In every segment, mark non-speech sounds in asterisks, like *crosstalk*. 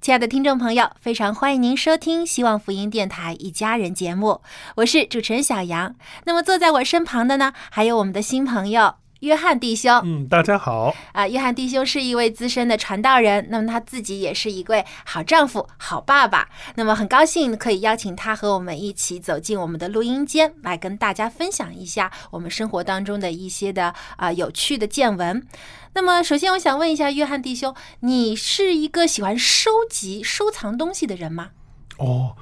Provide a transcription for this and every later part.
亲爱的听众朋友，非常欢迎您收听希望福音电台一家人节目，我是主持人小杨。那么坐在我身旁的呢，还有我们的新朋友约翰弟兄。嗯，大家好。啊，约翰弟兄是一位资深的传道人，那么他自己也是一位好丈夫、好爸爸。那么很高兴可以邀请他和我们一起走进我们的录音间，来跟大家分享一下我们生活当中的一些的啊、有趣的见闻。那么首先我想问一下约翰弟兄，你是一个喜欢收集、收藏东西的人吗？哦，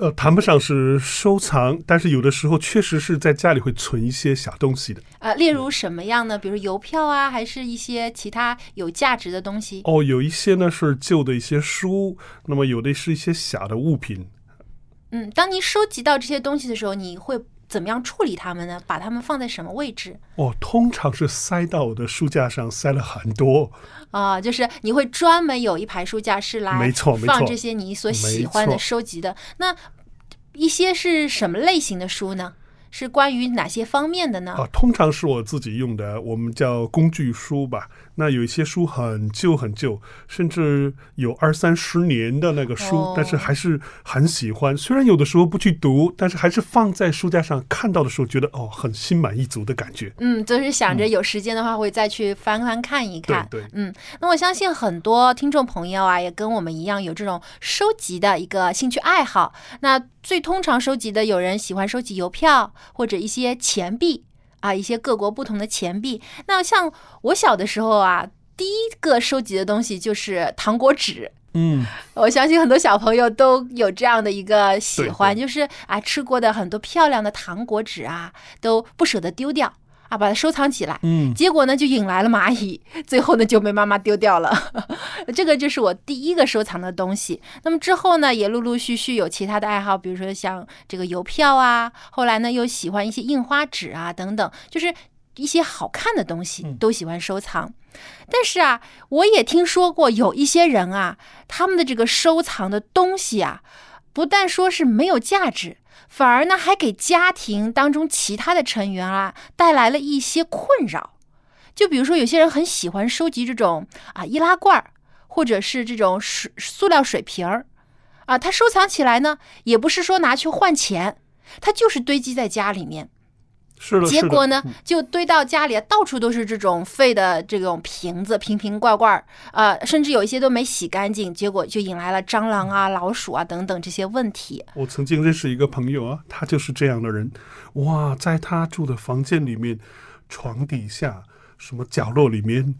呃，谈不上是收藏，但是有的时候确实是在家里会存一些小东西的。呃，例如什么样呢？比如邮票啊，还是一些其他有价值的东西？哦，有一些呢是旧的一些书，那么有的是一些小的物品。嗯，当你收集到这些东西的时候，你会怎么样处理它们呢？把它们放在什么位置？哦，通常是塞到我的书架上，塞了很多。啊、就是你会专门有一排书架是来没错没错放这些你所喜欢的收集的。那一些是什么类型的书呢？是关于哪些方面的呢？啊，通常是我自己用的，我们叫工具书吧。那有一些书很旧很旧，甚至有二三十年的那个书，哦但是还是很喜欢。虽然有的时候不去读，但是还是放在书架上看到的时候，觉得哦，很心满意足的感觉。嗯，就是想着有时间的话会再去翻翻看一看。对对嗯，那我相信很多听众朋友啊，也跟我们一样有这种收集的一个兴趣爱好。那最通常收集的，有人喜欢收集邮票或者一些钱币啊，一些各国不同的钱币。那像我小的时候啊，第一个收集的东西就是糖果纸。嗯，我相信很多小朋友都有这样的一个喜欢，对就是啊，吃过的很多漂亮的糖果纸啊，都不舍得丢掉啊，把它收藏起来。嗯结果呢，就引来了蚂蚁，最后呢就被妈妈丢掉了。*laughs* 这个就是我第一个收藏的东西。那么之后呢，也陆陆续续有其他的爱好，比如说像这个邮票啊，后来呢又喜欢一些印花纸啊等等，就是一些好看的东西都喜欢收藏。但是啊，我也听说过有一些人啊，他们的这个收藏的东西啊，不但说是没有价值，反而呢还给家庭当中其他的成员啊带来了一些困扰。就比如说，有些人很喜欢收集这种啊易拉罐儿，或者是这种水塑料水瓶儿，啊，他收藏起来呢，也不是说拿去换钱，他就是堆积在家里面。是的，结果呢，就堆到家里，到处都是这种废的这种瓶子、瓶瓶罐罐儿，呃，甚至有一些都没洗干净，结果就引来了蟑螂啊、老鼠啊等等这些问题。我曾经认识一个朋友啊，他就是这样的人。哇，在他住的房间里面，床底下、什么角落里面、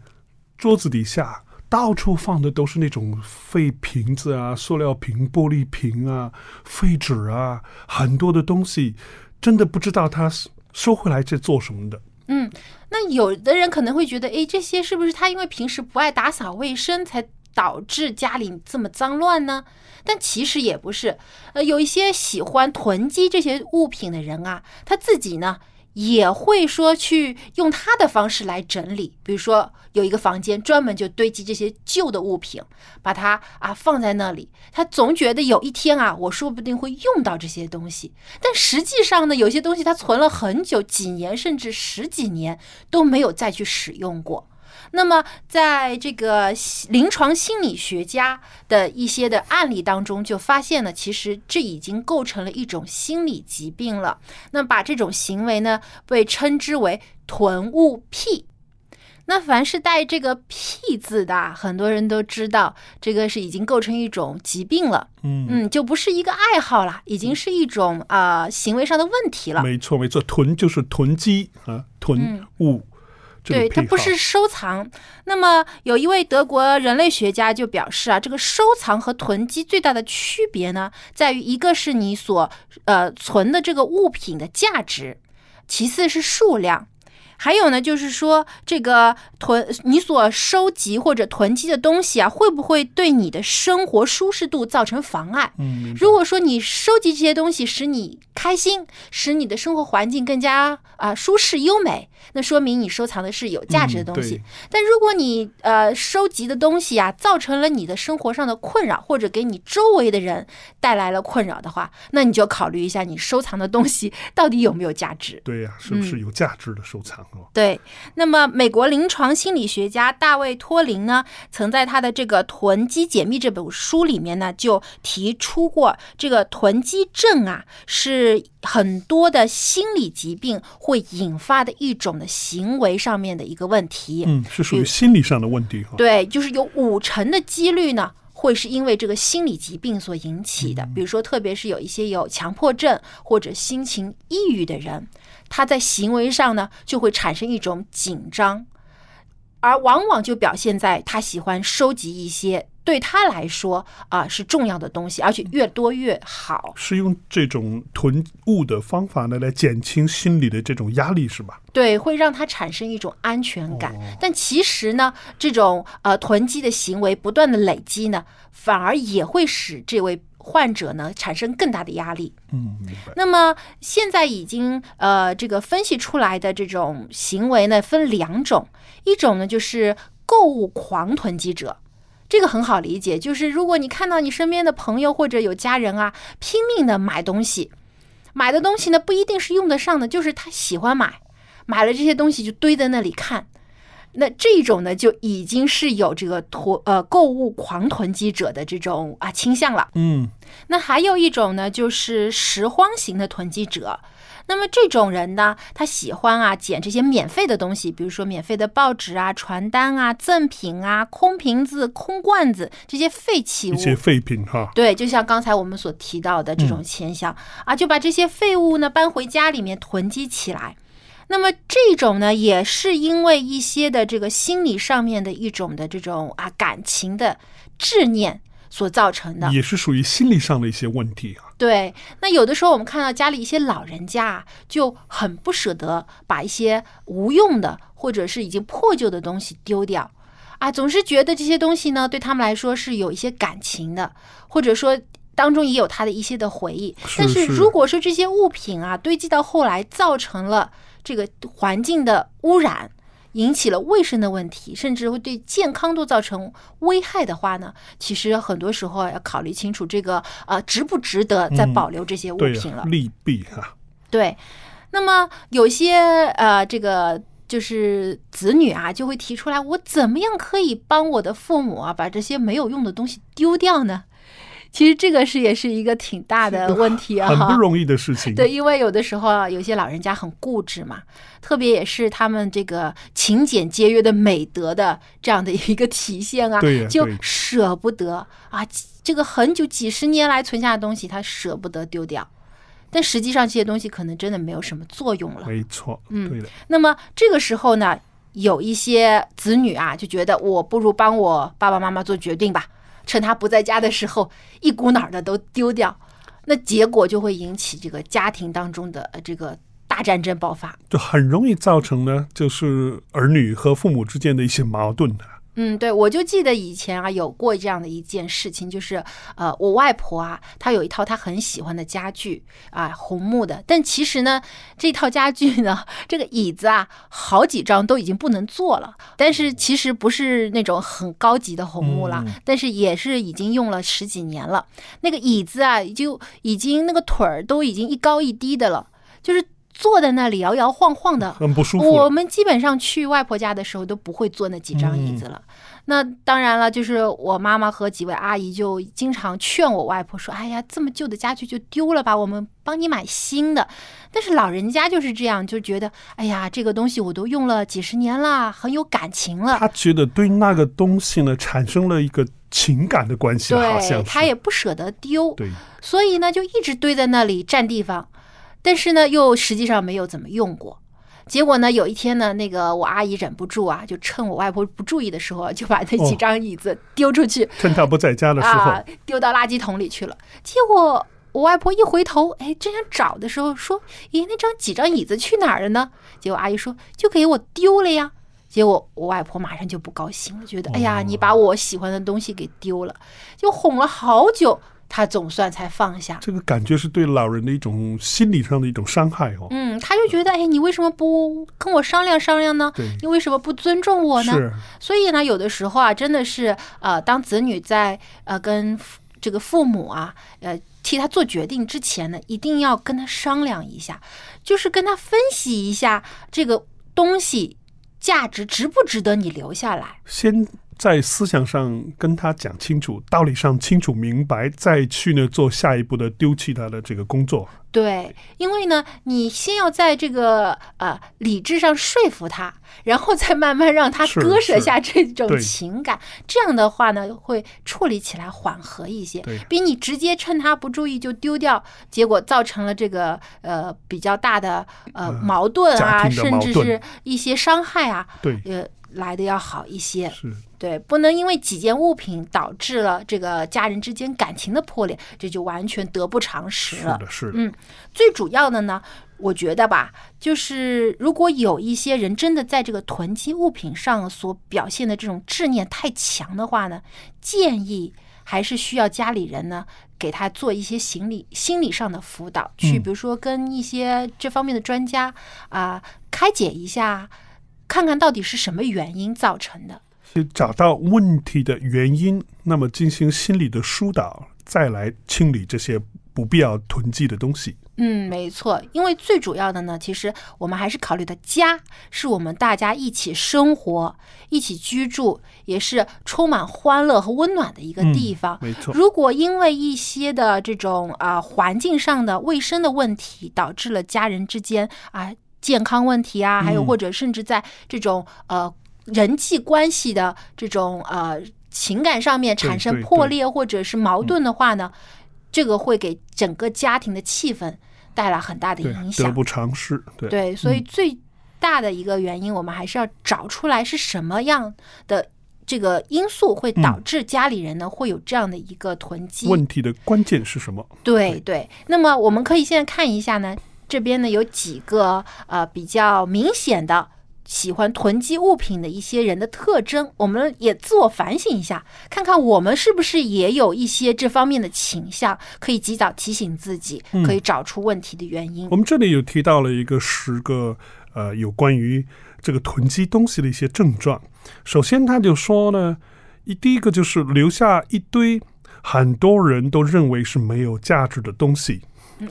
桌子底下，到处放的都是那种废瓶子啊、塑料瓶、玻璃瓶啊、废纸啊，很多的东西，真的不知道他收回来是做什么的。嗯，那有的人可能会觉得，哎，这些是不是他因为平时不爱打扫卫生，才导致家里这么脏乱呢？但其实也不是，呃，有一些喜欢囤积这些物品的人啊，他自己呢也会说去用他的方式来整理，比如说有一个房间专门就堆积这些旧的物品，把它啊放在那里。他总觉得有一天啊，我说不定会用到这些东西。但实际上呢，有些东西他存了很久，几年甚至十几年都没有再去使用过。那么，在这个临床心理学家的一些的案例当中，就发现了，其实这已经构成了一种心理疾病了。那把这种行为呢，被称之为囤物癖。那凡是带这个“癖”字的，很多人都知道，这个是已经构成一种疾病了。嗯嗯，就不是一个爱好了，已经是一种啊、呃行为上的问题了。没错没错，囤就是囤积啊，囤物。这个对，它不是收藏。那么有一位德国人类学家就表示啊，这个收藏和囤积最大的区别呢，在于一个是你所呃存的这个物品的价值，其次是数量。还有呢，就是说这个囤你所收集或者囤积的东西啊，会不会对你的生活舒适度造成妨碍？嗯，如果说你收集这些东西使你开心，使你的生活环境更加啊、舒适优美，那说明你收藏的是有价值的东西。嗯但如果你呃收集的东西啊，造成了你的生活上的困扰，或者给你周围的人带来了困扰的话，那你就考虑一下你收藏的东西 *laughs* 到底有没有价值。对呀、是不是有价值的收藏哦？对，那么美国临床心理学家大卫托林呢，曾在他的这个《囤积解密》这本书里面呢，就提出过这个囤积症啊，是很多的心理疾病会引发的一种的行为上面的一个问题。嗯，是属于心理上的问题哈。对，就是有五成的几率呢，会是因为这个心理疾病所引起的。比如说，特别是有一些有强迫症或者心情抑郁的人，他在行为上呢就会产生一种紧张，而往往就表现在他喜欢收集一些对他来说啊、是重要的东西，而且越多越好。是用这种囤物的方法呢，来减轻心理的这种压力，是吧？对，会让他产生一种安全感。但其实呢，这种呃囤积的行为不断的累积呢，反而也会使这位患者呢产生更大的压力。嗯。那么现在已经呃这个分析出来的这种行为呢，分两种，一种呢就是购物狂囤积者。这个很好理解，就是如果你看到你身边的朋友或者有家人啊，拼命的买东西，买的东西呢不一定是用得上的，就是他喜欢买，买了这些东西就堆在那里看。那这种呢，就已经是有这个囤呃购物狂囤积者的这种啊倾向了。嗯，那还有一种呢，就是拾荒型的囤积者。那么这种人呢，他喜欢啊捡这些免费的东西，比如说免费的报纸啊、传单啊、赠品啊、空瓶子、空罐子这些废弃物。一些废品哈。对，就像刚才我们所提到的这种现象、啊，就把这些废物呢搬回家里面囤积起来。那么这种呢，也是因为一些的这个心理上面的一种的这种啊感情的执念所造成的。也是属于心理上的一些问题啊。对，那有的时候我们看到家里一些老人家啊，就很不舍得把一些无用的或者是已经破旧的东西丢掉，啊，总是觉得这些东西呢对他们来说是有一些感情的，或者说当中也有他的一些的回忆。但是是如果说这些物品啊堆积到后来造成了这个环境的污染，引起了卫生的问题，甚至会对健康都造成危害的话呢，其实很多时候要考虑清楚这个呃值不值得再保留这些物品了。啊，利弊哈。对，那么有些呃，这个就是子女啊，就会提出来，我怎么样可以帮我的父母啊，把这些没有用的东西丢掉呢？其实这个是也是一个挺大的问题啊，很不容易的事情。对，因为有的时候啊，有些老人家很固执嘛，特别也是他们这个勤俭节约的美德的这样的一个体现啊，就舍不得啊，这个很久几十年来存下的东西，他舍不得丢掉。但实际上这些东西可能真的没有什么作用了。没错，嗯对的，那么这个时候呢，有一些子女啊，就觉得我不如帮我爸爸妈妈做决定吧，趁他不在家的时候，一股脑的都丢掉，那结果就会引起这个家庭当中的这个大战争爆发。就很容易造成呢，就是儿女和父母之间的一些矛盾的。嗯，对，我就记得以前啊有过这样的一件事情，就是呃，我外婆啊，她有一套她很喜欢的家具啊，红木的，但其实呢，这套家具呢，这个椅子啊，好几张都已经不能坐了，但是其实不是那种很高级的红木了，但是也是已经用了十几年了，那个椅子啊，就已经那个腿儿都已经一高一低的了，就是。坐在那里摇摇晃晃的，很不舒服。我们基本上去外婆家的时候都不会坐那几张椅子了。那当然了，就是我妈妈和几位阿姨就经常劝我外婆说：“哎呀，这么旧的家具就丢了吧，我们帮你买新的。”但是老人家就是这样，就觉得：“哎呀，这个东西我都用了几十年了，很有感情了。”他觉得对那个东西呢产生了一个情感的关系，好像对，他也不舍得丢，对，所以呢就一直堆在那里占地方。但是呢，又实际上没有怎么用过。结果呢，有一天呢，那个我阿姨忍不住啊，就趁我外婆不注意的时候，就把那几张椅子丢出去，趁她不在家的时候，啊，丢到垃圾桶里去了。结果我外婆一回头，哎，正想找的时候，说：“咦，那张几张椅子去哪儿了呢？”结果阿姨说：“就给我丢了呀。”结果我外婆马上就不高兴了，觉得：“哎呀，你把我喜欢的东西给丢了。”就哄了好久。他总算才放下，这个感觉是对老人的一种心理上的一种伤害哦。嗯，他就觉得，哎，你为什么不跟我商量商量呢？你为什么不尊重我呢？所以呢，有的时候啊，真的是呃，当子女在呃跟这个父母啊，呃替他做决定之前呢，一定要跟他商量一下，就是跟他分析一下这个东西价值值不值得你留下来。先。在思想上跟他讲清楚，道理上清楚明白，再去呢做下一步的丢弃他的这个工作。对，因为呢，你先要在这个呃理智上说服他，然后再慢慢让他割 *laughs* 舍下这种情感，这样的话呢，会处理起来缓和一些，比你直接趁他不注意就丢掉，结果造成了这个呃比较大的呃矛盾啊，甚至是一些伤害啊，对，呃来的要好一些。是。对，不能因为几件物品导致了这个家人之间感情的破裂，这就完全得不偿失了。是的，是的。嗯，最主要的呢，我觉得吧，就是如果有一些人真的在这个囤积物品上所表现的这种执念太强的话呢，建议还是需要家里人呢给他做一些心理心理上的辅导，去比如说跟一些这方面的专家啊开解一下，看看到底是什么原因造成的。去找到问题的原因，那么进行心理的疏导，再来清理这些不必要囤积的东西。嗯，没错，因为最主要的呢，其实我们还是考虑的家是我们大家一起生活、一起居住，也是充满欢乐和温暖的一个地方。没错，如果因为一些的这种啊环境上的卫生的问题，导致了家人之间啊健康问题啊，还有或者甚至在这种呃。人际关系的这种呃情感上面产生破裂或者是矛盾的话呢，这个会给整个家庭的气氛带来很大的影响，得不偿失。对对，所以最大的一个原因，我们还是要找出来是什么样的这个因素会导致家里人呢会有这样的一个囤积。问题的关键是什么？对对。那么我们可以现在看一下呢，这边呢有几个呃比较明显的。喜欢囤积物品的一些人的特征，我们也自我反省一下，看看我们是不是也有一些这方面的倾向，可以及早提醒自己，可以找出问题的原因。我们这里有提到了一个十个呃有关于这个囤积东西的一些症状。首先，他就说呢，一第一个就是留下一堆很多人都认为是没有价值的东西，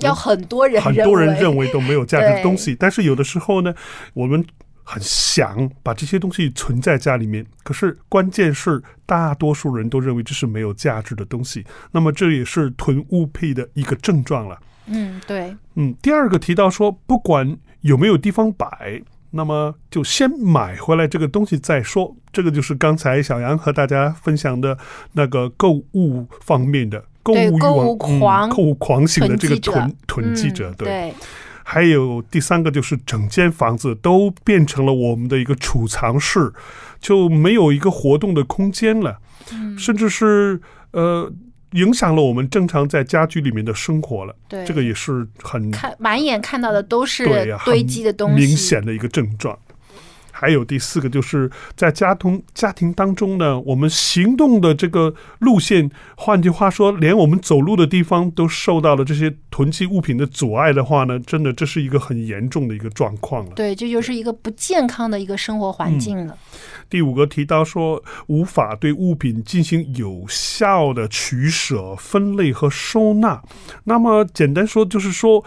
要很多人很多人认为都没有价值的东西，*laughs* 但是有的时候呢，我们。很想把这些东西存在家里面，可是关键是大多数人都认为这是没有价值的东西，那么这也是囤物癖的一个症状了。嗯，对。嗯，第二个提到说，不管有没有地方摆，那么就先买回来这个东西再说。这个就是刚才小杨和大家分享的那个购物方面的购物欲望狂、购物狂型的这个囤囤积者，对。还有第三个就是整间房子都变成了我们的一个储藏室，就没有一个活动的空间了，甚至是呃影响了我们正常在家居里面的生活了。对，这个也是很看满眼看到的都是堆积的东西，明显的一个症状。还有第四个就是在家庭家庭当中呢，我们行动的这个路线，换句话说，连我们走路的地方都受到了这些囤积物品的阻碍的话呢，真的这是一个很严重的一个状况了。对，这就是一个不健康的一个生活环境了。第五个提到说，无法对物品进行有效的取舍、分类和收纳。那么简单说，就是说，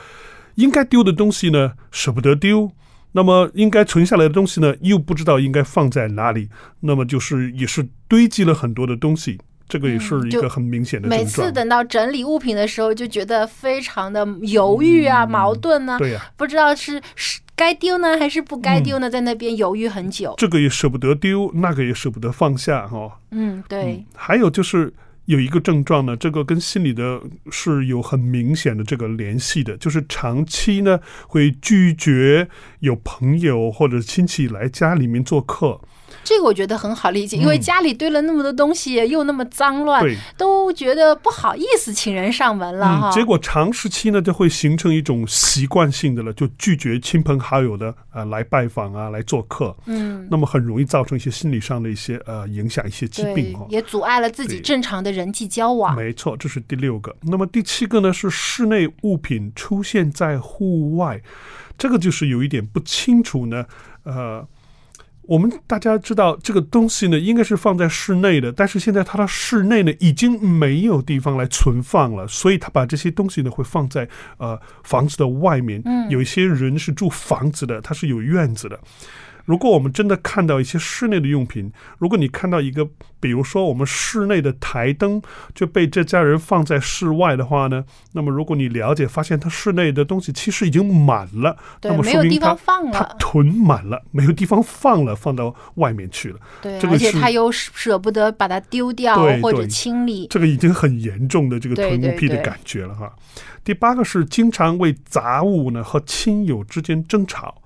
应该丢的东西呢，舍不得丢；那么应该存下来的东西呢，又不知道应该放在哪里。那么就是也是堆积了很多的东西，这个也是一个很明显的。每次等到整理物品的时候，就觉得非常的犹豫啊、矛盾呢、对呀、不知道是是该丢呢还是不该丢呢，在那边犹豫很久。这个也舍不得丢，那个也舍不得放下哈、哦。嗯，对，还有就是有一个症状呢，这个跟心理的是有很明显的这个联系的，就是长期呢会拒绝有朋友或者亲戚来家里面做客。这个我觉得很好理解，因为家里堆了那么多东西，又那么脏乱，都觉得不好意思请人上门了哈。嗯，结果长时期呢就会形成一种习惯性的了，就拒绝亲朋好友的呃来拜访啊，来做客。嗯，那么很容易造成一些心理上的一些呃影响，一些疾病对哈，。也阻碍了自己正常的人际交往。没错，这是第六个。那么第七个呢是室内物品出现在户外，这个就是有一点不清楚呢。呃，我们大家知道这个东西呢应该是放在室内的，但是现在它的室内呢已经没有地方来存放了，所以他把这些东西呢会放在呃房子的外面。嗯有一些人是住房子的，他是有院子的。如果我们真的看到一些室内的用品，如果你看到一个，比如说我们室内的台灯就被这家人放在室外的话呢，那么如果你了解发现他室内的东西其实已经满了，对那么说明没有地方他他放了囤满了，没有地方放了，放到外面去了。对，这个而且他又舍不得把它丢掉或者清理。这个已经很严重的这个囤物癖的感觉了哈。第八个是经常为杂物呢和亲友之间争吵。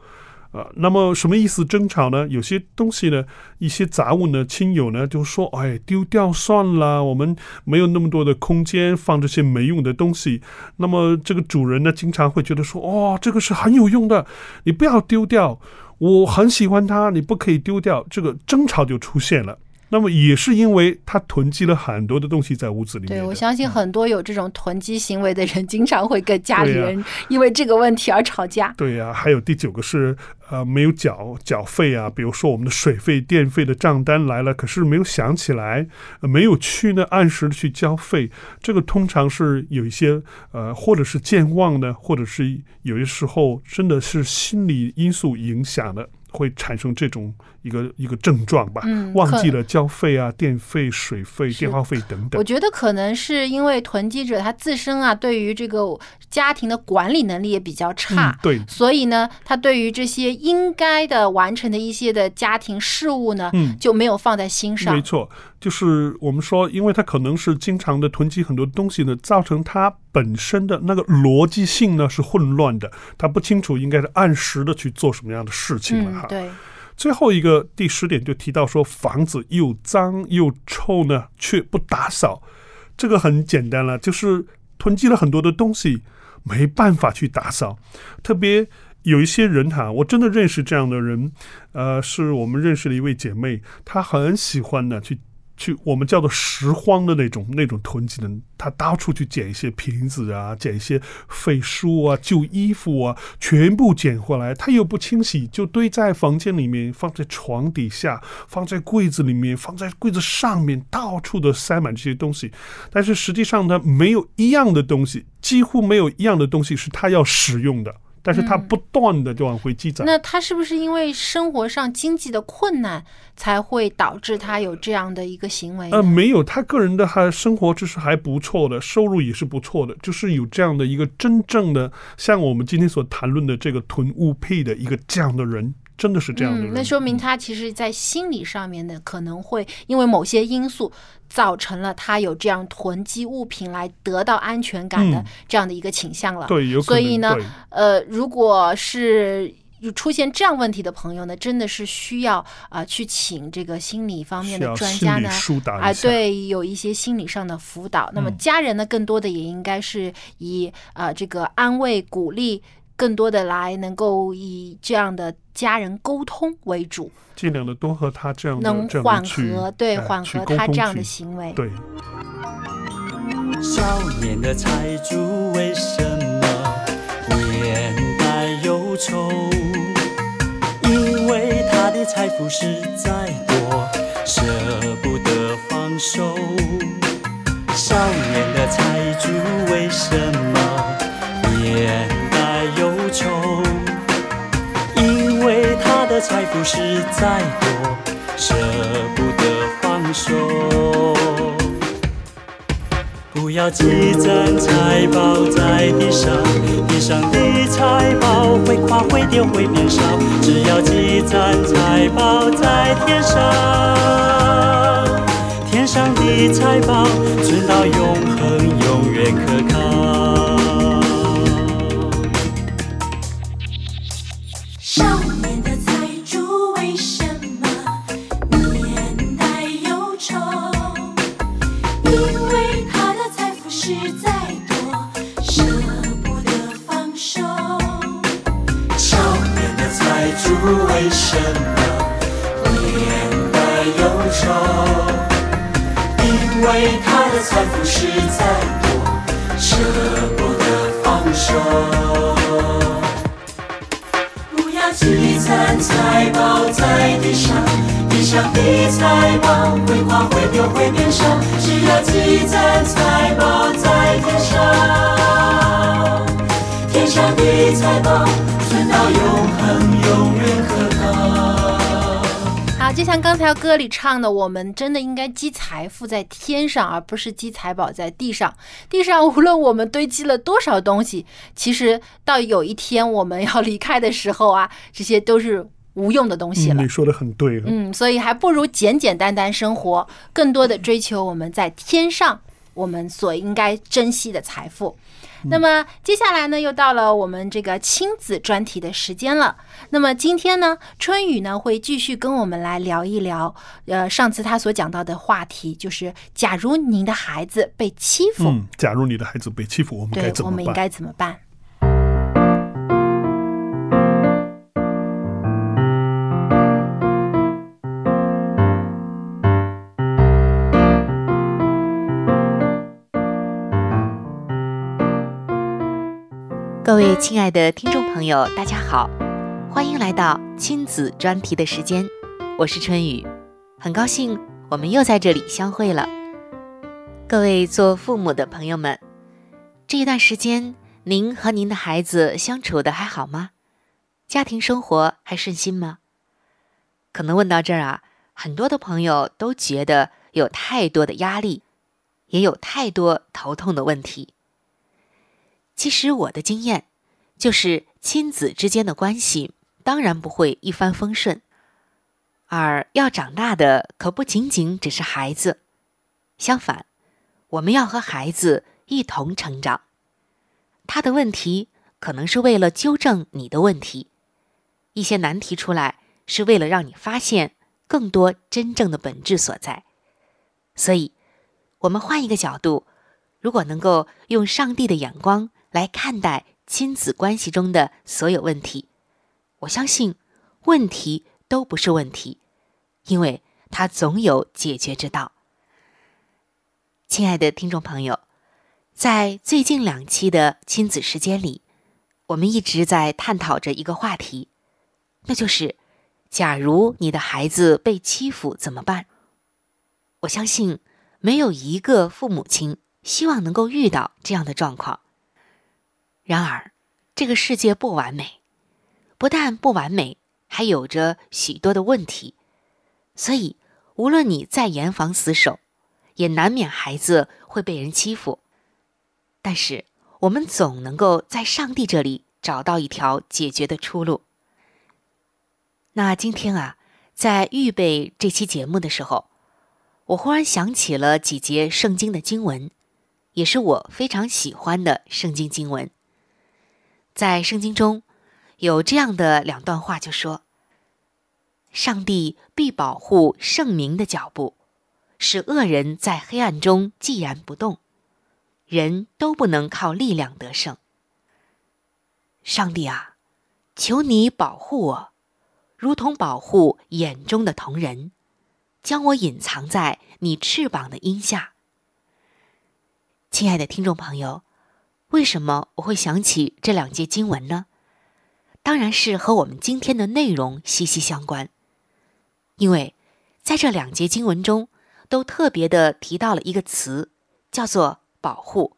啊，那么什么意思争吵呢？有些东西呢，一些杂物呢，亲友呢就说，哎，丢掉算了，我们没有那么多的空间放这些没用的东西。那么这个主人呢，经常会觉得说，哦，这个是很有用的，你不要丢掉，我很喜欢它，你不可以丢掉。这个争吵就出现了。那么也是因为他囤积了很多的东西在屋子里面对，我相信很多有这种囤积行为的人，经常会跟家里人因为这个问题而吵架。对呀、还有第九个是呃没有缴缴费啊，比如说我们的水费、电费的账单来了，可是没有想起来，呃没有去呢按时的去交费，这个通常是有一些呃或者是健忘呢，或者是有些时候真的是心理因素影响的。会产生这种一个一个症状吧，嗯忘记了交费啊、电费、水费、电话费等等我。觉得可能是因为囤积者他自身啊，对于这个家庭的管理能力也比较差。嗯，对，所以呢，他对于这些应该的完成的一些的家庭事务呢，嗯就没有放在心上没。错，就是我们说，因为他可能是经常的囤积很多东西呢，造成他本身的那个逻辑性呢是混乱的，他不清楚应该是按时的去做什么样的事情了哈。，嗯对，最后一个第十点就提到说，房子又脏又臭呢，却不打扫，这个很简单了，就是囤积了很多的东西，没办法去打扫，特别。有一些人哈，我真的认识这样的人，呃，是我们认识的一位姐妹，她很喜欢呢去去我们叫做拾荒的那种那种囤积的，他到处去捡一些瓶子啊，捡一些废书啊、旧衣服啊，全部捡回来，他又不清洗，就堆在房间里面，放在床底下，放在柜子里面，放在柜子上面，到处的塞满这些东西。但是实际上呢，没有一样的东西，几乎没有一样的东西是他要使用的。但是它不断的就往回积攒。那他是不是因为生活上经济的困难，才会导致他有这样的一个行为？呃，没有，他个人的还生活就是还不错的，收入也是不错的，就是有这样的一个真正的像我们今天所谈论的这个囤物癖的一个这样的人，真的是这样的人。嗯，那说明他其实在心理上面呢，可能会因为某些因素造成了他有这样囤积物品来得到安全感的嗯这样的一个倾向了。对，有可能。所以呢呃，如果是有出现这样问题的朋友呢，真的是需要啊、呃去请这个心理方面的专家呢。啊。对，有一些心理上的辅导。那么嗯家人呢，更多的也应该是以呃这个安慰、鼓励更多的来能够以这样的家人沟通为主，尽量的多和他这样的能这样的缓去和对哎缓和他这样的行为。对。少年的财主为什么年代忧愁？因为他的财富实在多，舍不得放手。少年的财主为什么财富实在多，舍不得放手。不要积攒财宝在地上，地上的财宝会垮会丢会变少。只要积攒财宝在天上，天上的财宝存到永恒，永远可靠。财富实在多，舍不得放手。不要积攒财宝在地上，地上的财宝会花会丢会变少。只要积攒财宝在天上，天上的财宝存到永恒，永远。就像刚才歌里唱的，我们真的应该积财富在天上，而不是积财宝在地上。地上无论我们堆积了多少东西，其实到有一天我们要离开的时候啊，这些都是无用的东西嗯，了你。说的很对了。嗯，所以还不如简简单单生活，更多的追求我们在天上我们所应该珍惜的财富。那么接下来呢，又到了我们这个亲子专题的时间了。那么今天呢，春雨呢会继续跟我们来聊一聊，呃，上次他所讲到的话题，就是假如您的孩子被欺负，嗯，假如你的孩子被欺负，我们该对，怎么办？我们应该怎么办？亲爱的听众朋友，大家好，欢迎来到亲子专题的时间，我是春雨，很高兴我们又在这里相会了。各位做父母的朋友们，这一段时间您和您的孩子相处的还好吗？家庭生活还顺心吗？可能问到这儿啊，很多的朋友都觉得有太多的压力，也有太多头痛的问题。其实我的经验就是，亲子之间的关系当然不会一帆风顺，而要长大的可不仅仅只是孩子，相反，我们要和孩子一同成长。他的问题可能是为了纠正你的问题，一些难题出来是为了让你发现更多真正的本质所在。所以，我们换一个角度，如果能够用上帝的眼光。来看待亲子关系中的所有问题，我相信问题都不是问题，因为它总有解决之道。亲爱的听众朋友，在最近两期的亲子时间里，我们一直在探讨着一个话题，那就是：假如你的孩子被欺负怎么办？我相信没有一个父母亲希望能够遇到这样的状况。然而，这个世界不完美，不但不完美，还有着许多的问题。所以，无论你再严防死守，也难免孩子会被人欺负。但是，我们总能够在上帝这里找到一条解决的出路。那今天啊，在预备这期节目的时候，我忽然想起了几节圣经的经文，也是我非常喜欢的圣经经文。在圣经中，有这样的两段话，就说：“上帝必保护圣民的脚步，使恶人在黑暗中寂然不动，人都不能靠力量得胜。”上帝啊，求你保护我，如同保护眼中的瞳人，将我隐藏在你翅膀的荫下。”亲爱的听众朋友，为什么我会想起这两节经文呢？当然是和我们今天的内容息息相关，因为在这两节经文中，都特别的提到了一个词，叫做“保护”。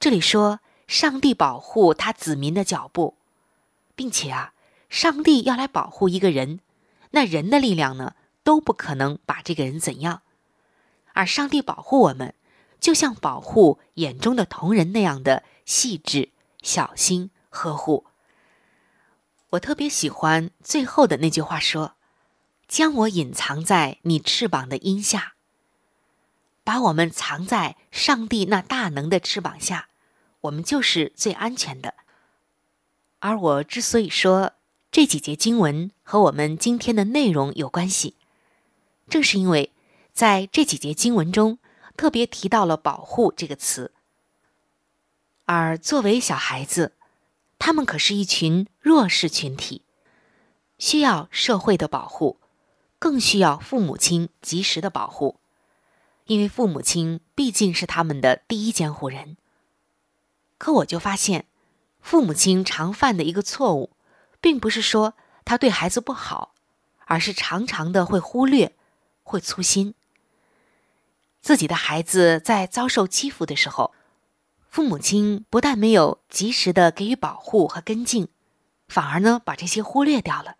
这里说上帝保护他子民的脚步，并且啊，上帝要来保护一个人，那人的力量呢都不可能把这个人怎样，而上帝保护我们，就像保护眼中的瞳人那样的细致、小心、呵护。我特别喜欢最后的那句话，说：“将我隐藏在你翅膀的荫下，把我们藏在上帝那大能的翅膀下，我们就是最安全的。”而我之所以说这几节经文和我们今天的内容有关系，正是因为在这几节经文中特别提到了“保护”这个词，而作为小孩子。他们可是一群弱势群体，需要社会的保护，更需要父母亲及时的保护，因为父母亲毕竟是他们的第一监护人。可我就发现，父母亲常犯的一个错误，并不是说他对孩子不好，而是常常的会忽略，会粗心。自己的孩子在遭受欺负的时候。父母亲不但没有及时的给予保护和跟进，反而呢把这些忽略掉了。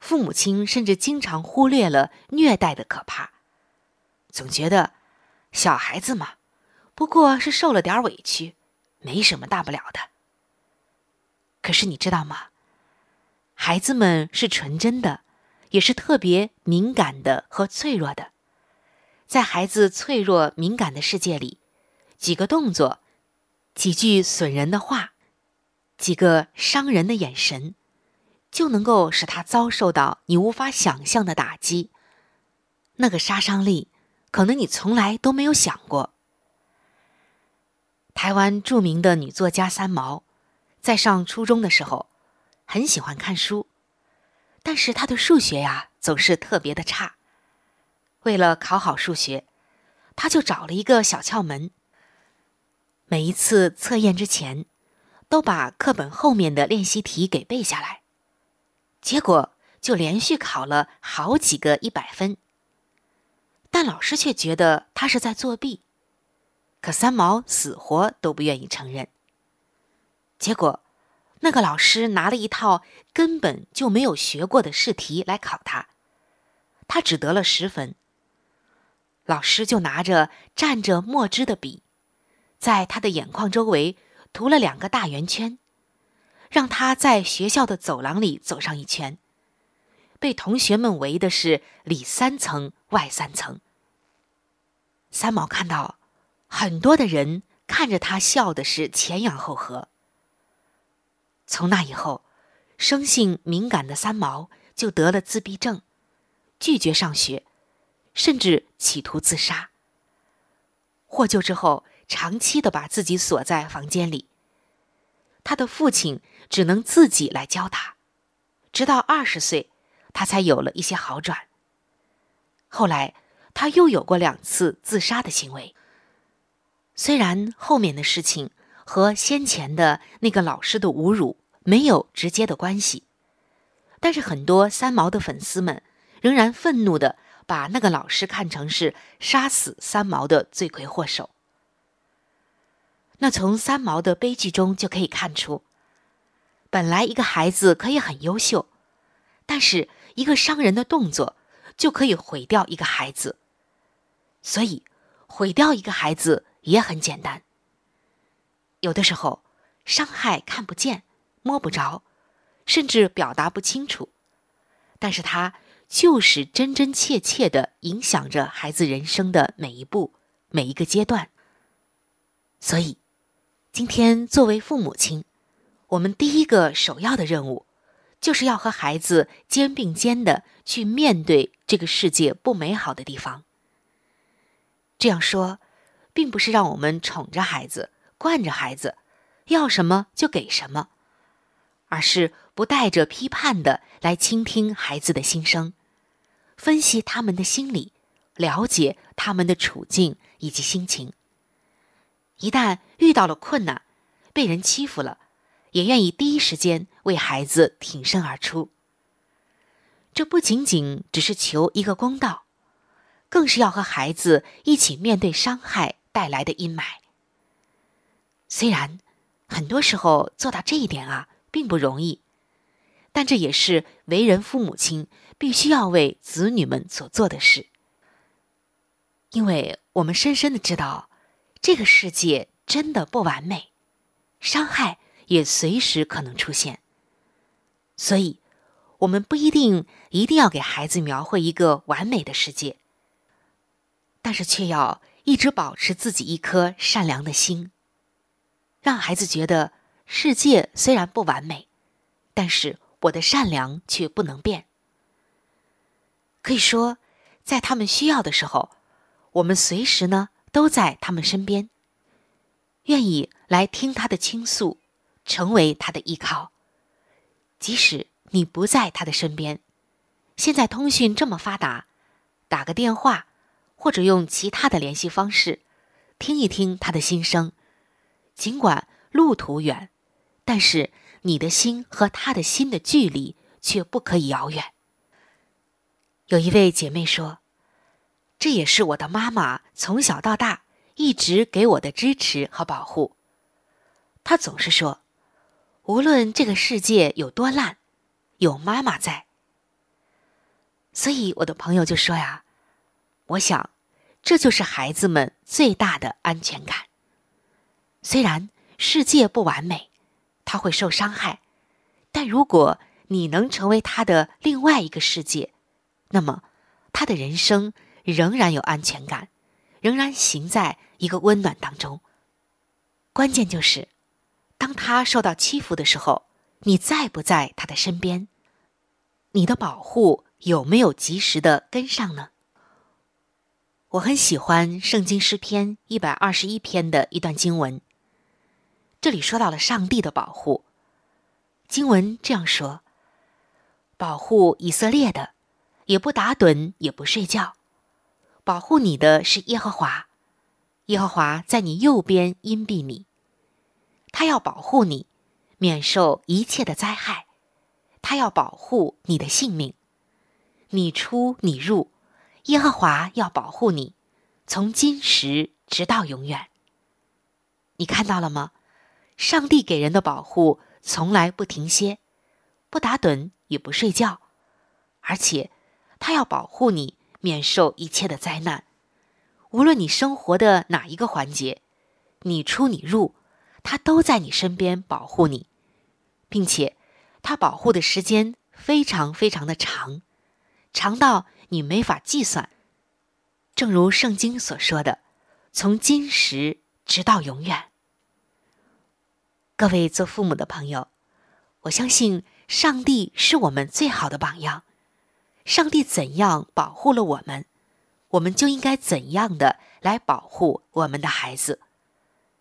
父母亲甚至经常忽略了虐待的可怕，总觉得小孩子嘛，不过是受了点委屈，没什么大不了的。可是你知道吗？孩子们是纯真的，也是特别敏感的和脆弱的，在孩子脆弱敏感的世界里。几个动作，几句损人的话，几个伤人的眼神，就能够使他遭受到你无法想象的打击。那个杀伤力，可能你从来都没有想过。台湾著名的女作家三毛，在上初中的时候，很喜欢看书，但是她的数学呀总是特别的差。为了考好数学，他就找了一个小窍门。每一次测验之前，都把课本后面的练习题给背下来，结果就连续考了好几个一百分。但老师却觉得他是在作弊，可三毛死活都不愿意承认。结果，那个老师拿了一套根本就没有学过的试题来考他，他只得了十分。老师就拿着蘸着墨汁的笔。在他的眼眶周围涂了两个大圆圈，让他在学校的走廊里走上一圈，被同学们围的是里三层外三层。三毛看到很多的人看着他笑的是前仰后合。从那以后，生性敏感的三毛就得了自闭症，拒绝上学，甚至企图自杀。获救之后。长期的把自己锁在房间里，他的父亲只能自己来教他，直到二十岁，他才有了一些好转。后来，他又有过两次自杀的行为。虽然后面的事情和先前的那个老师的侮辱没有直接的关系，但是很多三毛的粉丝们仍然愤怒的把那个老师看成是杀死三毛的罪魁祸首。那从三毛的悲剧中就可以看出，本来一个孩子可以很优秀，但是一个伤人的动作就可以毁掉一个孩子。所以，毁掉一个孩子也很简单。有的时候，伤害看不见、摸不着，甚至表达不清楚，但是他就是真真切切的影响着孩子人生的每一步、每一个阶段。所以。今天作为父母亲，我们第一个首要的任务，就是要和孩子肩并肩的去面对这个世界不美好的地方。这样说，并不是让我们宠着孩子、惯着孩子，要什么就给什么，而是不带着批判的来倾听孩子的心声，分析他们的心理，了解他们的处境以及心情。一旦遇到了困难，被人欺负了，也愿意第一时间为孩子挺身而出。这不仅仅只是求一个公道，更是要和孩子一起面对伤害带来的阴霾。虽然很多时候做到这一点啊，并不容易，但这也是为人父母亲必须要为子女们所做的事。因为我们深深的知道，这个世界真的不完美，伤害也随时可能出现，所以，我们不一定一定要给孩子描绘一个完美的世界，但是却要一直保持自己一颗善良的心。让孩子觉得世界虽然不完美，但是我的善良却不能变。可以说，在他们需要的时候，我们随时呢都在他们身边，愿意来听他的倾诉，成为他的依靠。即使你不在他的身边，现在通讯这么发达，打个电话，或者用其他的联系方式，听一听他的心声。尽管路途远，但是你的心和他的心的距离却不可以遥远。有一位姐妹说：“这也是我的妈妈从小到大一直给我的支持和保护。她总是说，无论这个世界有多烂，有妈妈在。所以我的朋友就说呀，我想，这就是孩子们最大的安全感。”虽然世界不完美，他会受伤害，但如果你能成为他的另外一个世界，那么他的人生仍然有安全感，仍然行在一个温暖当中。关键就是，当他受到欺负的时候，你在不在他的身边？你的保护有没有及时的跟上呢？我很喜欢《圣经诗篇》一百二十一篇的一段经文。这里说到了上帝的保护，经文这样说：“保护以色列的，也不打盹，也不睡觉，保护你的是耶和华，耶和华在你右边荫庇你，他要保护你，免受一切的灾害，他要保护你的性命，你出你入，耶和华要保护你，从今时直到永远。”你看到了吗？上帝给人的保护从来不停歇，不打盹也不睡觉，而且他要保护你免受一切的灾难。无论你生活的哪一个环节，你出你入，他都在你身边保护你，并且他保护的时间非常非常的长，长到你没法计算。正如圣经所说的，从今时直到永远。各位做父母的朋友，我相信上帝是我们最好的榜样。上帝怎样保护了我们，我们就应该怎样的来保护我们的孩子，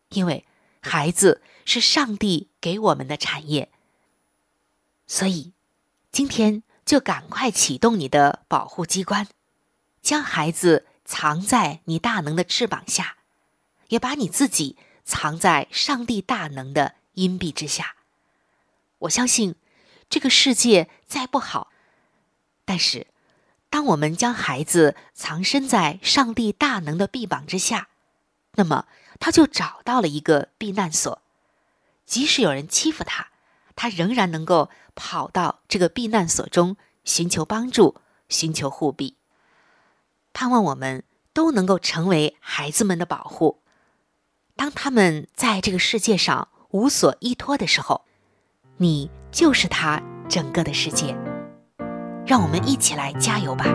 因为孩子是上帝给我们的产业。所以，今天就赶快启动你的保护机关，将孩子藏在你大能的翅膀下，也把你自己藏在上帝大能的。阴蔽之下，我相信这个世界再不好，但是当我们将孩子藏身在上帝大能的臂膀之下，那么他就找到了一个避难所。即使有人欺负他，他仍然能够跑到这个避难所中寻求帮助、寻求护庇。盼望我们都能够成为孩子们的保护，当他们在这个世界上。无所依托的时候，你就是他整个的世界。让我们一起来加油吧！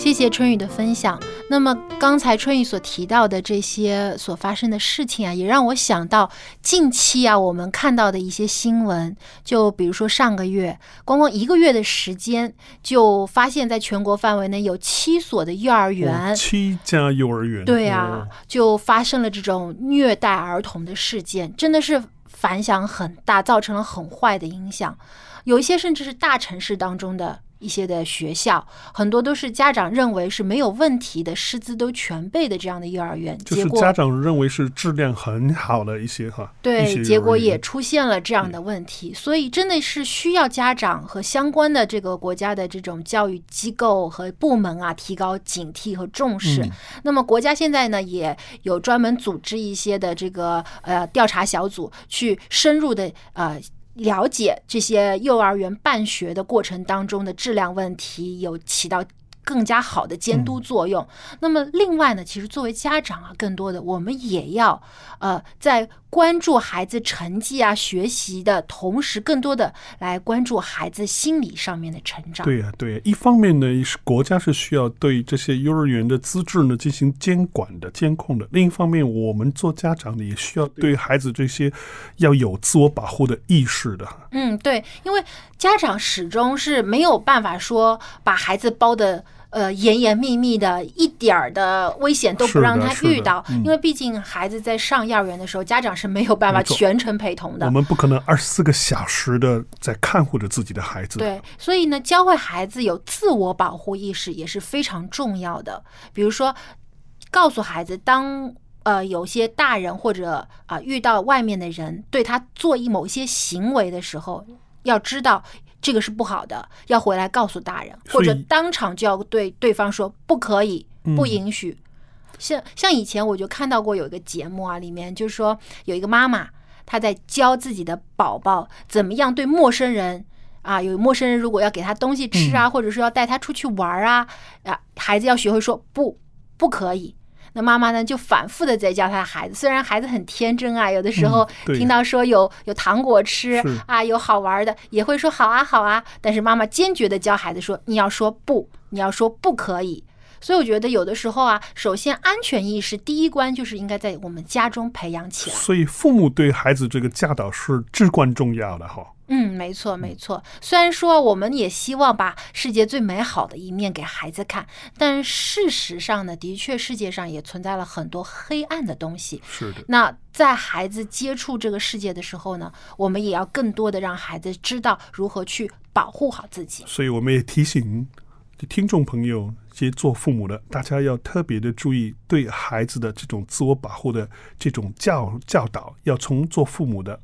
谢谢春雨的分享。那么刚才春雨所提到的这些所发生的事情啊，也让我想到近期啊我们看到的一些新闻。就比如说上个月，光光一个月的时间，就发现在全国范围内有七所的幼儿园，哦七家幼儿园，对啊哦，就发生了这种虐待儿童的事件，真的是反响很大，造成了很坏的影响。有一些甚至是大城市当中的一些的学校，很多都是家长认为是没有问题的，师资都全备的这样的幼儿园，就是结果家长认为是质量很好的一些哈，对，结果也出现了这样的问题，所以真的是需要家长和相关的这个国家的这种教育机构和部门啊，提高警惕和重视。嗯那么国家现在呢，也有专门组织一些的这个呃调查小组，去深入的呃。了解这些幼儿园办学的过程当中的质量问题，有起到更加好的监督作用。那么另外呢，其实作为家长啊，更多的我们也要呃在关注孩子成绩啊、学习的同时，更多的来关注孩子心理上面的成长。对呀、对呀、一方面呢，是国家是需要对这些幼儿园的资质呢进行监管的、监控的；另一方面，我们做家长的也需要对孩子这些要有自我保护的意识的。嗯，对，因为家长始终是没有办法说把孩子包的。呃，严严密密的，一点儿的危险都不让他遇到，嗯因为毕竟孩子在上幼儿园的时候，家长是没有办法全程陪同的。我们不可能二十四个小时的在看护着自己的孩子。对，所以呢，教会孩子有自我保护意识也是非常重要的。比如说，告诉孩子，当呃有些大人或者啊、遇到外面的人对他做一某些行为的时候，要知道这个是不好的，要回来告诉大人，或者当场就要对对方说不可以，不嗯允许。像像以前我就看到过有一个节目啊，里面就是说有一个妈妈，她在教自己的宝宝怎么样对陌生人啊，有陌生人如果要给他东西吃啊，或者说要带他出去玩儿啊，啊，孩子要学会说不，不可以。那妈妈呢，就反复的在教他的孩子，虽然孩子很天真啊，有的时候听到说有有糖果吃啊，有好玩的，也会说好啊好啊，但是妈妈坚决的教孩子说，你要说不，你要说不可以。所以我觉得有的时候啊，首先安全意识第一关就是应该在我们家中培养起来。所以父母对孩子这个教导是至关重要的哈。嗯，没错，没错。虽然说我们也希望把世界最美好的一面给孩子看，但事实上呢，的确世界上也存在了很多黑暗的东西。是的，那在孩子接触这个世界的时候呢，我们也要更多的让孩子知道如何去保护好自己。所以我们也提醒听众朋友，这些做父母的，大家要特别的注意对孩子的这种自我保护的这种教教导，要从做父母的。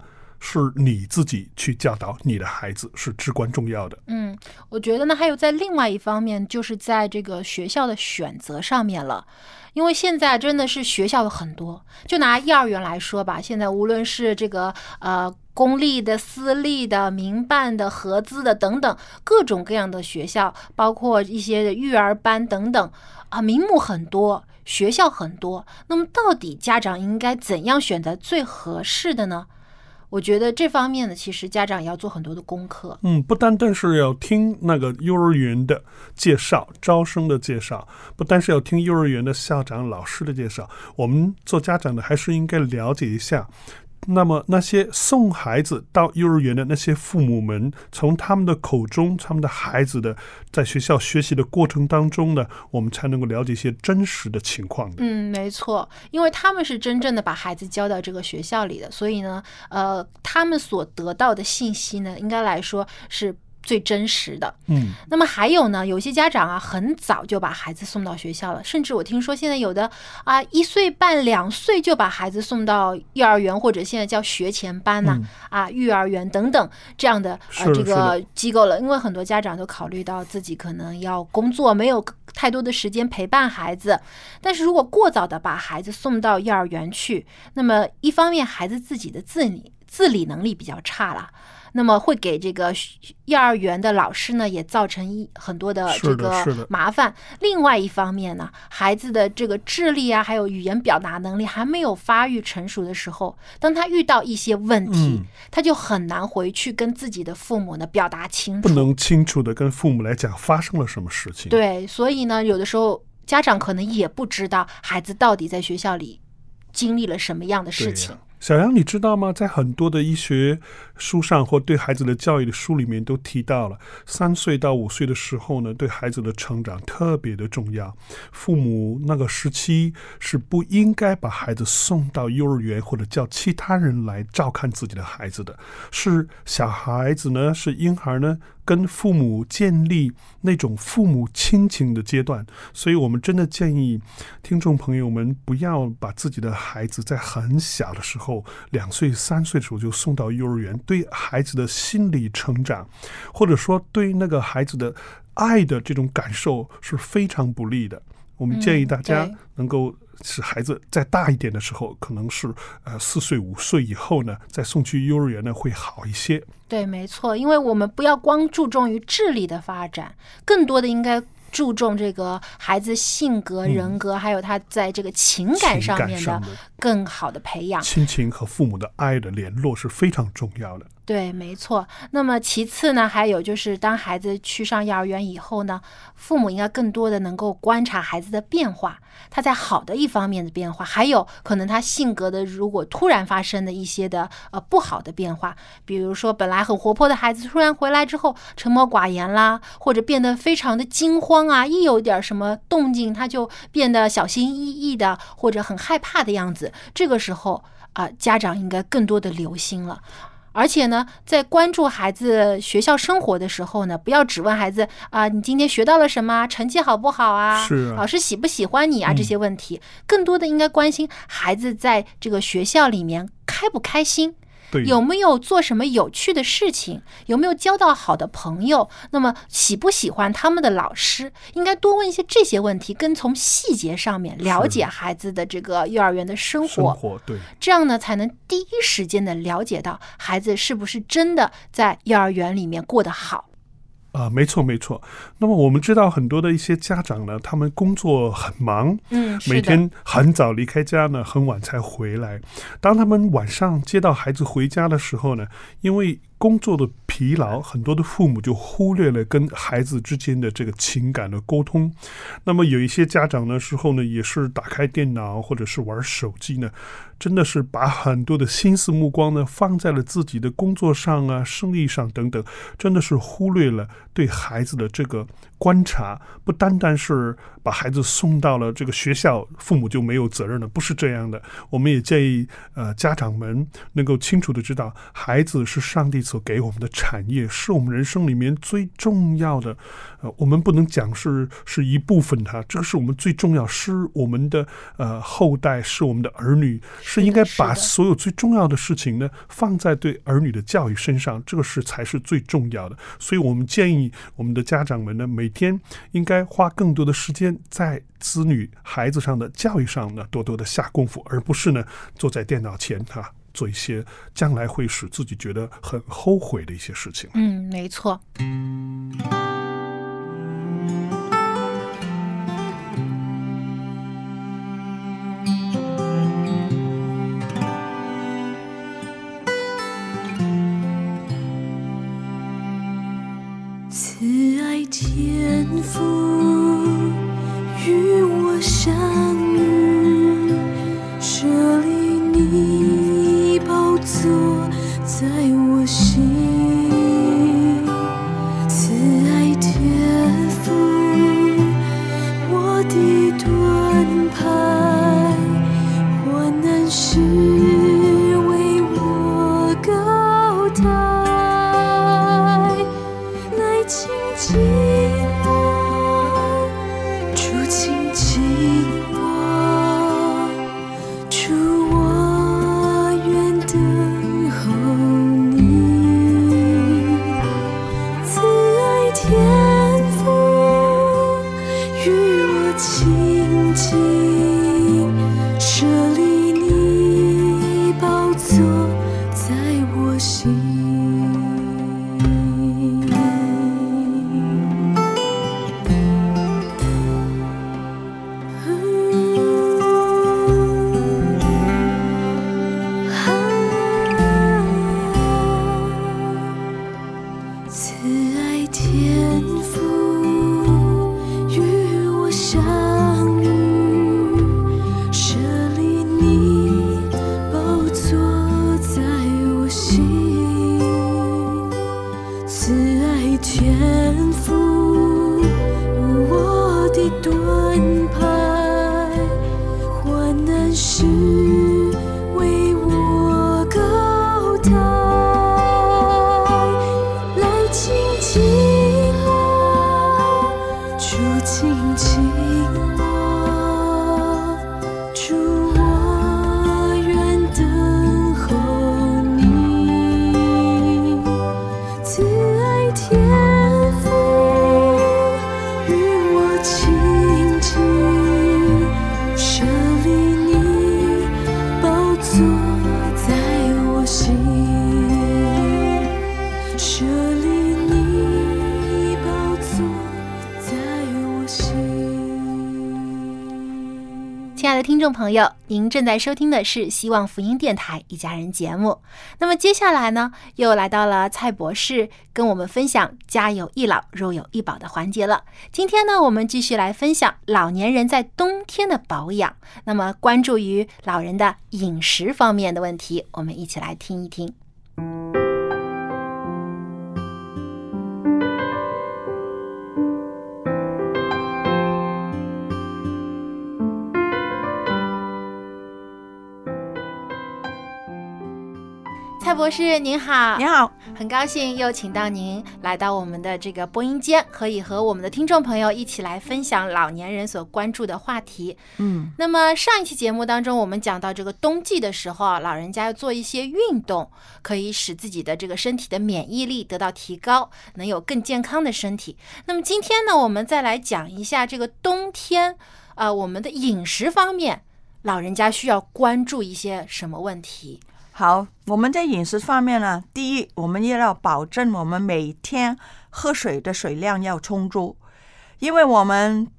是你自己去教导你的孩子是至关重要的。嗯，我觉得呢，还有在另外一方面，就是在这个学校的选择上面了。因为现在真的是学校有很多，就拿幼儿园来说吧，现在无论是这个呃公立的、私立的、民办的、合资的等等各种各样的学校，包括一些育儿班等等啊，名目很多，学校很多。那么到底家长应该怎样选择最合适的呢？我觉得这方面呢，其实家长也要做很多的功课。嗯，不单单是要听那个幼儿园的介绍、招生的介绍，不单是要听幼儿园的校长、老师的介绍，我们做家长的还是应该了解一下。那么那些送孩子到幼儿园的那些父母们，从他们的口中，他们的孩子的在学校学习的过程当中呢，我们才能够了解一些真实的情况的。嗯，没错，因为他们是真正的把孩子交到这个学校里的，所以呢，呃，他们所得到的信息呢，应该来说是最真实的。嗯，那么还有呢，有些家长啊，很早就把孩子送到学校了，甚至我听说现在有的啊，一岁半、两岁就把孩子送到幼儿园或者现在叫学前班呐、嗯啊，育儿园等等这样的呃这个机构了，因为很多家长都考虑到自己可能要工作，没有太多的时间陪伴孩子。但是如果过早的把孩子送到幼儿园去，那么一方面孩子自己的自理。自理能力比较差了。那么会给这个学幼儿园的老师呢，也造成一很多的这个麻烦。另外一方面呢，孩子的这个智力啊，还有语言表达能力还没有发育成熟的时候，当他遇到一些问题，嗯他就很难回去跟自己的父母呢表达清楚。不能清楚的跟父母来讲发生了什么事情。，对，所以呢，有的时候家长可能也不知道孩子到底在学校里经历了什么样的事情。小杨，你知道吗？在很多的医学书上或对孩子的教育的书里面都提到了，三岁到五岁的时候呢，对孩子的成长特别的重要。父母那个时期是不应该把孩子送到幼儿园或者叫其他人来照看自己的孩子的，是小孩子呢，是婴儿呢。跟父母建立那种父母亲情的阶段，所以我们真的建议听众朋友们不要把自己的孩子在很小的时候，两岁、三岁的时候就送到幼儿园，对孩子的心理成长，或者说对那个孩子的爱的这种感受是非常不利的。我们建议大家能够使孩子再大一点的时候，可能是呃四岁、五岁以后呢，再送去幼儿园呢会好一些。对，没错，因为我们不要光注重于智力的发展，更多的应该注重这个孩子性格、嗯人格，还有他在这个情感上面的更好的培养。亲情和父母的爱的联络是非常重要的。对，没错。那么其次呢，还有就是当孩子去上幼儿园以后呢，父母应该更多的能够观察孩子的变化，他在好的一方面的变化，还有可能他性格的如果突然发生的一些的呃不好的变化，比如说本来很活泼的孩子突然回来之后沉默寡言啦，或者变得非常的惊慌啊，一有点什么动静他就变得小心翼翼的，或者很害怕的样子，这个时候啊、家长应该更多的留心了。而且呢，在关注孩子学校生活的时候呢，不要只问孩子啊、你今天学到了什么，成绩好不好啊？是啊老师喜不喜欢你啊？嗯这些问题，更多的应该关心孩子在这个学校里面开不开心。对，有没有做什么有趣的事情？有没有交到好的朋友？那么喜不喜欢他们的老师？应该多问一些这些问题，跟从细节上面了解孩子的这个幼儿园的生活。生活对。这样呢，才能第一时间的了解到孩子是不是真的在幼儿园里面过得好。啊、没错没错。那么我们知道很多的一些家长呢，他们工作很忙，嗯，每天很早离开家呢，很晚才回来。当他们晚上接到孩子回家的时候呢，因为工作的疲劳，很多的父母就忽略了跟孩子之间的这个情感的沟通。那么有一些家长呢，时候呢，也是打开电脑或者是玩手机呢，真的是把很多的心思目光呢放在了自己的工作上啊、生意上等等，真的是忽略了对孩子的这个观察，不单单是把孩子送到了这个学校，父母就没有责任了，不是这样的。我们也建议呃家长们能够清楚的知道，孩子是上帝所给我们的产业，是我们人生里面最重要的。呃，我们不能讲是是一部分它，这个是我们最重要，是我们的呃后代，是我们的儿女，是应该把所有最重要的事情呢放在对儿女的教育身上，这个是才是最重要的。所以我们建议我们的家长们呢，每天应该花更多的时间在子女孩子上的教育上呢，多多的下功夫，而不是呢坐在电脑前哈、做一些将来会使自己觉得很后悔的一些事情。嗯，没错。相遇，这里你宝座在朋友，您正在收听的是希望福音电台一家人节目。那么接下来呢，又来到了蔡博士跟我们分享“家有一老，如有一宝”的环节了。今天呢，我们继续来分享老年人在冬天的保养。那么关注于老人的饮食方面的问题，我们一起来听一听。蔡博士您好，您好，很高兴又请到您来到我们的这个播音间，可以和我们的听众朋友一起来分享老年人所关注的话题。嗯，那么上一期节目当中，我们讲到这个冬季的时候啊，老人家要做一些运动，可以使自己的这个身体的免疫力得到提高，能有更健康的身体。那么今天呢，我们再来讲一下这个冬天，呃，我们的饮食方面，老人家需要关注一些什么问题？好，我们在饮食方面呢，第一，我们也要保证我们每天喝水的水量要充足，因为我们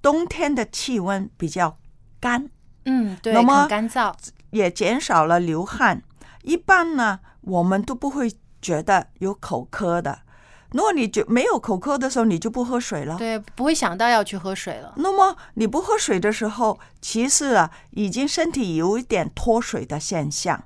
冬天的气温比较干，嗯，对，那么很干燥。也减少了流汗。一般呢，我们都不会觉得有口渴的。如果你就没有口渴的时候，你就不喝水了。对，不会想到要去喝水了。那么你不喝水的时候，其实啊，已经身体有一点脱水的现象，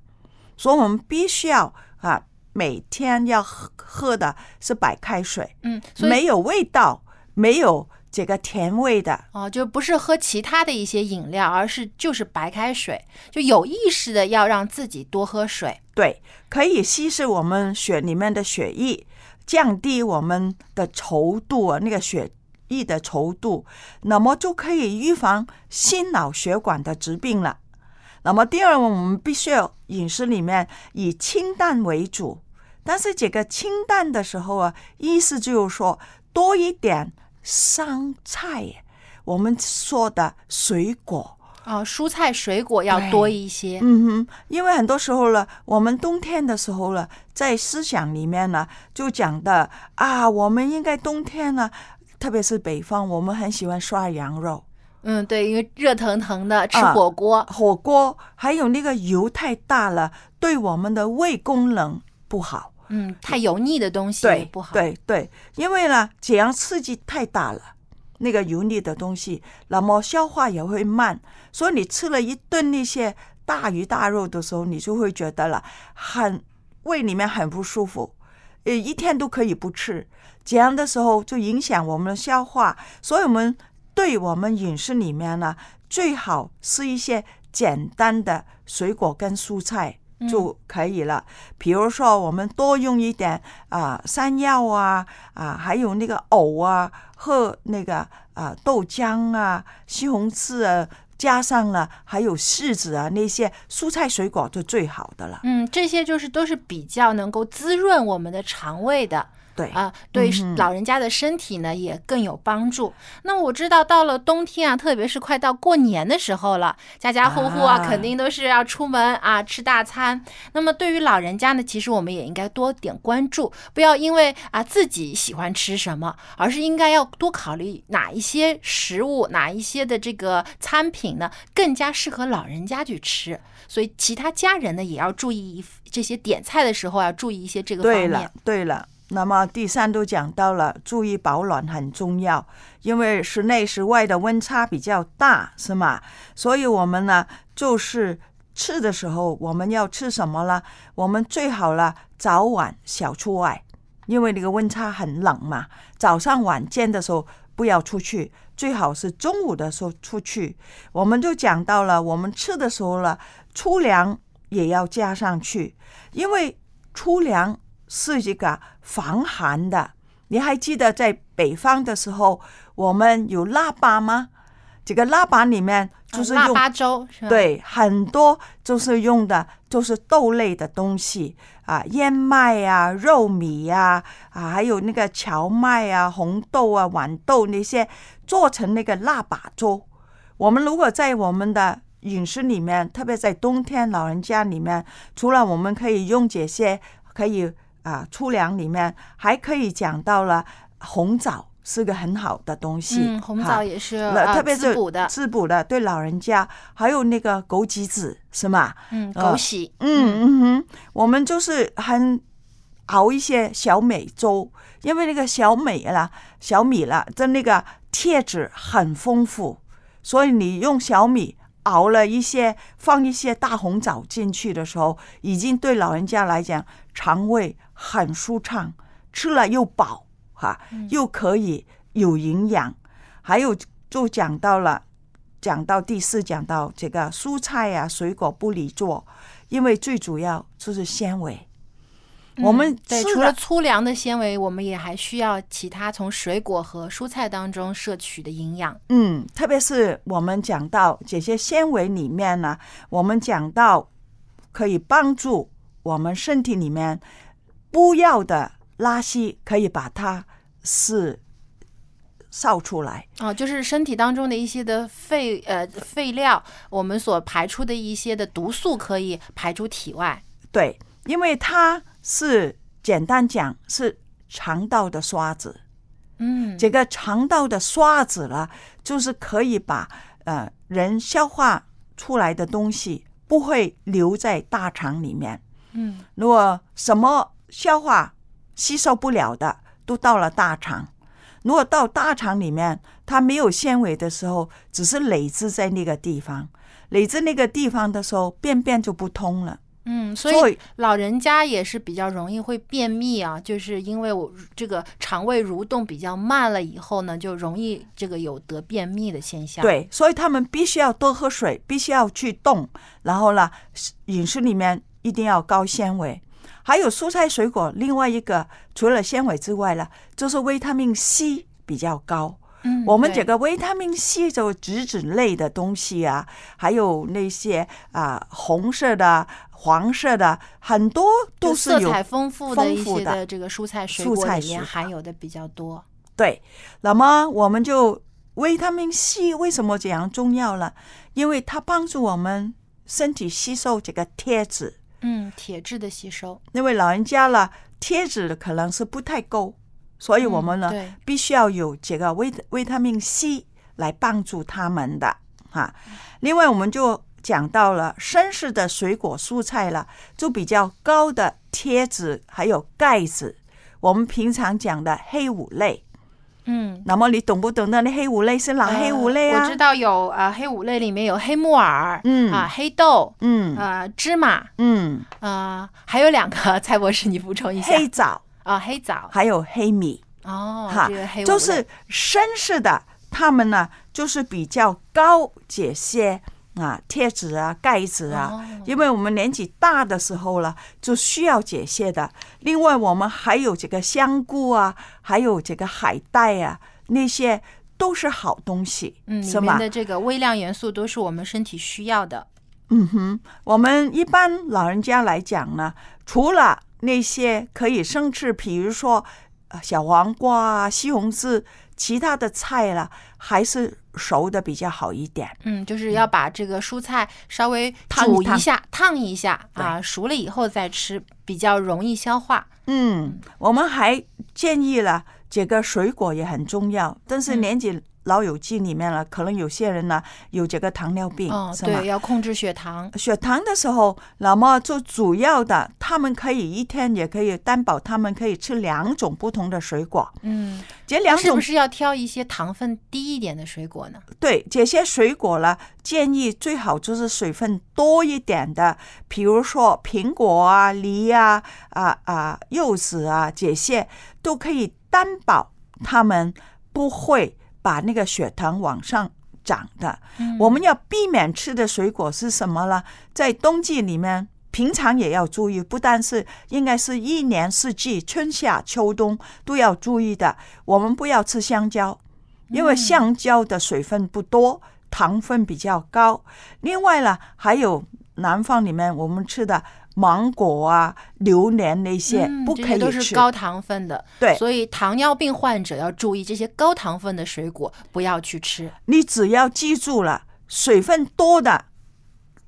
所以我们必须要啊，每天要喝喝的是白开水，嗯，没有味道，没有这个甜味的。哦，就不是喝其他的一些饮料，而是就是白开水，就有意识的要让自己多喝水。对，可以稀释我们血里面的血液，降低我们的稠度啊，那个血液的稠度，那么就可以预防心脑血管的疾病了。那么第二，我们必须要饮食里面以清淡为主，但是这个清淡的时候啊，意思就是说多一点生菜，我们说的水果。哦，蔬菜水果要多一些。嗯哼，因为很多时候呢，我们冬天的时候呢，在思想里面呢，就讲的啊，我们应该冬天呢，特别是北方，我们很喜欢涮羊肉。嗯，对，因为热腾腾的吃啊火锅，火锅还有那个油太大了，对我们的胃功能不好。嗯，太油腻的东西对不好。，对对，因为呢，这样刺激太大了，那个油腻的东西，那么消化也会慢，所以你吃了一顿那些大鱼大肉的时候，你就会觉得了很胃里面很不舒服，呃，一天都可以不吃，这样的时候就影响我们的消化，所以我们对我们饮食里面呢，最好是一些简单的水果跟蔬菜。就可以了。比如说，我们多用一点啊、山药啊啊，还有那个藕啊和那个啊豆浆啊、西红柿啊，加上了还有柿子啊那些蔬菜水果就最好的了。嗯，这些就是都是比较能够滋润我们的肠胃的。对啊，对老人家的身体呢也更有帮助。那我知道到了冬天啊，特别是快到过年的时候了，家家户户啊啊肯定都是要出门啊吃大餐。那么对于老人家呢，其实我们也应该多点关注，不要因为啊自己喜欢吃什么，而是应该要多考虑哪一些食物、哪一些的这个餐品呢更加适合老人家去吃。所以其他家人呢也要注意这些点菜的时候要注意一些这个方面对了。，对了。那么第三都讲到了，注意保暖很重要，因为室内室外的温差比较大，是吗？所以我们呢，就是吃的时候，我们要吃什么呢？我们最好了早晚小出外，因为那个温差很冷嘛。早上晚间的时候不要出去，最好是中午的时候出去。我们就讲到了，我们吃的时候了，粗粮也要加上去，因为粗粮是一个防寒的。你还记得在北方的时候，我们有腊八吗？这个腊八里面就是用腊八粥？，对，很多就是用的就是豆类的东西啊，燕麦呀、肉米呀、啊，还有那个荞麦啊、红豆啊、豌豆那些做成那个腊八粥。我们如果在我们的饮食里面，特别在冬天，老人家里面，除了我们可以用这些可以啊粗粮里面，还可以讲到了红枣是个很好的东西，嗯，红枣也是特别是滋补的，滋补的，对老人家，还有那个枸杞子是吗？嗯，呃枸杞，嗯嗯。哼，我们就是很熬一些小米粥，因为那个小米啦、小米啦的那个铁质很丰富，所以你用小米熬了一些，放一些大红枣进去的时候，已经对老人家来讲肠胃很舒畅，吃了又饱哈，又可以有营养，还有就讲到了。讲到第四，讲到这个蔬菜呀、水果不离做，因为最主要就是纤维。我们嗯对除了粗粮的纤维，我们也还需要其他从水果和蔬菜当中摄取的营养。嗯，特别是我们讲到这些纤维里面呢，我们讲到可以帮助我们身体里面不要的垃圾，可以把它是扫出来。哦，就是身体当中的一些的废呃废料，我们所排出的一些的毒素可以排出体外。对，因为它是简单讲是肠道的刷子。嗯，这个肠道的刷子呢，就是可以把呃人消化出来的东西不会留在大肠里面。嗯，如果什么消化吸收不了的，都到了大肠。如果到大肠里面，它没有纤维的时候，只是累积在那个地方，累积那个地方的时候，便便就不通了。嗯，所以老人家也是比较容易会便秘啊，就是因为我这个肠胃蠕动比较慢了以后呢，就容易这个有得便秘的现象。，对，所以他们必须要多喝水，必须要去动，然后呢，饮食里面一定要高纤维，还有蔬菜水果。另外一个除了纤维之外呢，就是维他命 C 比较高。嗯，我们这个维他命 C 就脂质类的东西啊，还有那些啊、红色的、黄色的，很多都就是色有彩丰富的一些的这个蔬菜水果里面含有的比较多。对，那么我们就维他命 C 为什么这样重要呢？因为它帮助我们身体吸收这个铁质。嗯，铁质的吸收。那位老人家了，铁质可能是不太够，所以我们呢、嗯必须要有这个维维他命 C 来帮助他们的哈。另外，我们就讲到了生食的水果蔬菜了，就比较高的铁质还有钙质。我们平常讲的黑五类，嗯，那么你懂不懂那那黑五类是哪黑五类啊？呃我知道有啊、呃黑五类里面有黑木耳，嗯。啊，黑豆，嗯。啊，芝麻，嗯，啊，还有两个，*laughs* 蔡博士你补充一下。黑枣。啊，黑枣，还有黑米。哦，哈就是绅士的，他们呢就是比较高阶些啊贴纸啊盖子啊，哦因为我们年纪大的时候了，就需要这些的。另外，我们还有这个香菇啊，还有这个海带啊，那些都是好东西，嗯，里是吗面？的这个微量元素都是我们身体需要的。嗯哼，我们一般老人家来讲呢，除了那些可以生吃，比如说呃小黄瓜啊、西红柿，其他的菜啦，还是熟的比较好一点。嗯，就是要把这个蔬菜稍微煮一下、烫一下啊，熟了以后再吃，比较容易消化。嗯，我们还建议了，这个水果也很重要，但是年纪老友记里面了，可能有些人呢有这个糖尿病，哦，对，？要控制血糖。血糖的时候，那么就主要的，他们可以一天也可以担保，他们可以吃两种不同的水果。嗯，这两种是不是要挑一些糖分低一点的水果呢？对这些水果呢，建议最好就是水分多一点的，比如说苹果啊、梨啊、啊啊柚子啊这些，都可以担保他们不会把那个血糖往上涨的。我们要避免吃的水果是什么呢？在冬季里面。平常也要注意，不但是应该是一年四季，春夏秋冬都要注意的。我们不要吃香蕉，因为香蕉的水分不多，糖分比较高。另外呢，还有南方里面我们吃的芒果啊、榴莲那些、嗯不可以都是吃。高糖分的。对所以糖尿病患者要注意这些高糖分的水果不要去吃。你只要记住了，水分多的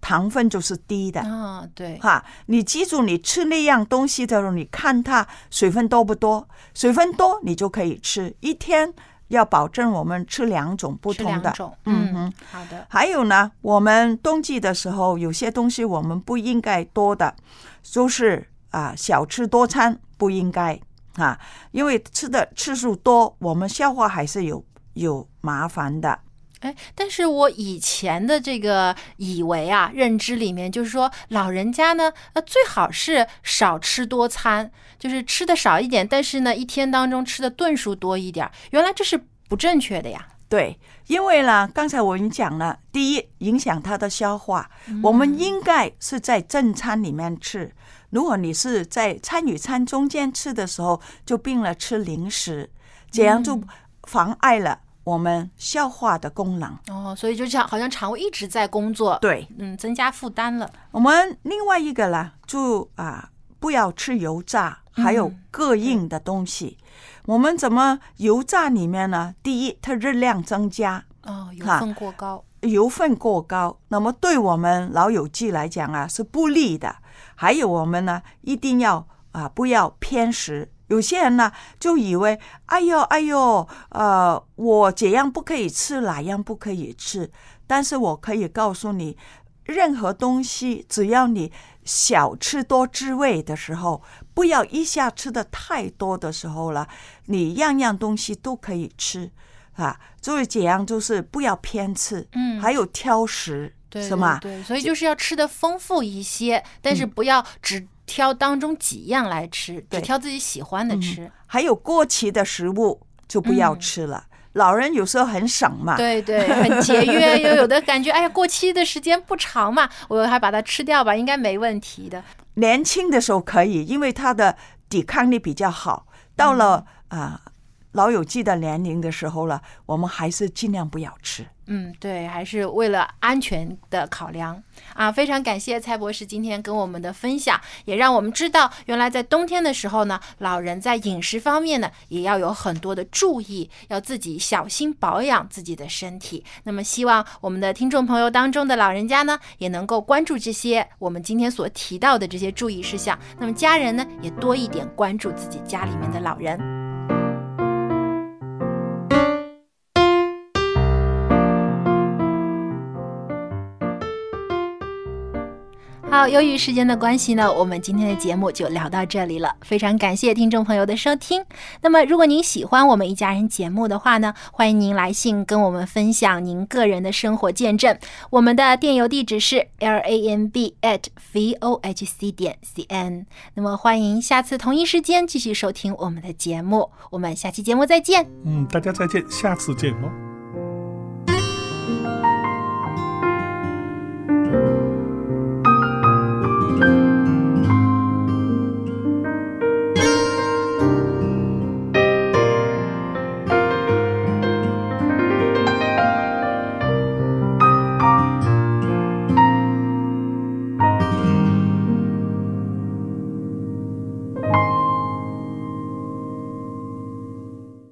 糖分就是低的。啊，对，哈，你记住，你吃那样东西的时候，你看它水分多不多？水分多，你就可以吃。一天要保证我们吃两种不同的。两种。嗯哼。好的。还有呢，我们冬季的时候，有些东西我们不应该多的，就是啊，小吃多餐不应该啊，因为吃的次数多，我们消化还是有有麻烦的。哎，但是我以前的这个以为啊，认知里面就是说，老人家呢，呃，最好是少吃多餐，就是吃的少一点，但是呢，一天当中吃的顿数多一点。原来这是不正确的呀。对，因为呢，刚才我已经讲了，第一影响他的消化，我们应该是在正餐里面吃。如果你是在餐与餐中间吃的时候，就病了吃零食，这样就妨碍了我们消化的功能。哦，所以就像好像肠胃一直在工作，对，嗯，增加负担了。我们另外一个呢，就啊，不要吃油炸，还有嗯膈应的东西。我们怎么油炸里面呢？第一，它热量增加，哦，油分过高。油分过高，那么对我们老友记来讲啊是不利的。还有我们呢，一定要啊不要偏食。有些人呢就以为，哎呦哎呦，呃，我这样不可以吃，哪样不可以吃？但是我可以告诉你，任何东西只要你小吃多滋味的时候，不要一下吃的太多的时候了，你样样东西都可以吃啊。所以这样就是不要偏吃，嗯还有挑食，对，是吗？对，对所以就是要吃的丰富一些，但是不要只挑当中几样来吃，只对挑自己喜欢的吃。还有过期的食物就不要吃了。老人有时候很省嘛，嗯对对，很节约，又有的感觉，哎呀，过期的时间不长嘛，*laughs* 我还把它吃掉吧，应该没问题的。年轻的时候可以，因为他的抵抗力比较好。到了啊、老友记的年龄的时候了，我们还是尽量不要吃。嗯，对，还是为了安全的考量啊！非常感谢蔡博士今天跟我们的分享，也让我们知道，原来在冬天的时候呢，老人在饮食方面呢，也要有很多的注意，要自己小心保养自己的身体。那么，希望我们的听众朋友当中的老人家呢，也能够关注这些我们今天所提到的这些注意事项。那么，家人呢，也多一点关注自己家里面的老人。好，由于时间的关系呢，我们今天的节目就聊到这里了。非常感谢听众朋友的收听。那么，如果您喜欢我们一家人节目的话呢，欢迎您来信跟我们分享您个人的生活见证。我们的电邮地址是 l a m b at v o h c 点 c n。那么，欢迎下次同一时间继续收听我们的节目。我们下期节目再见。嗯，大家再见，下次见哦。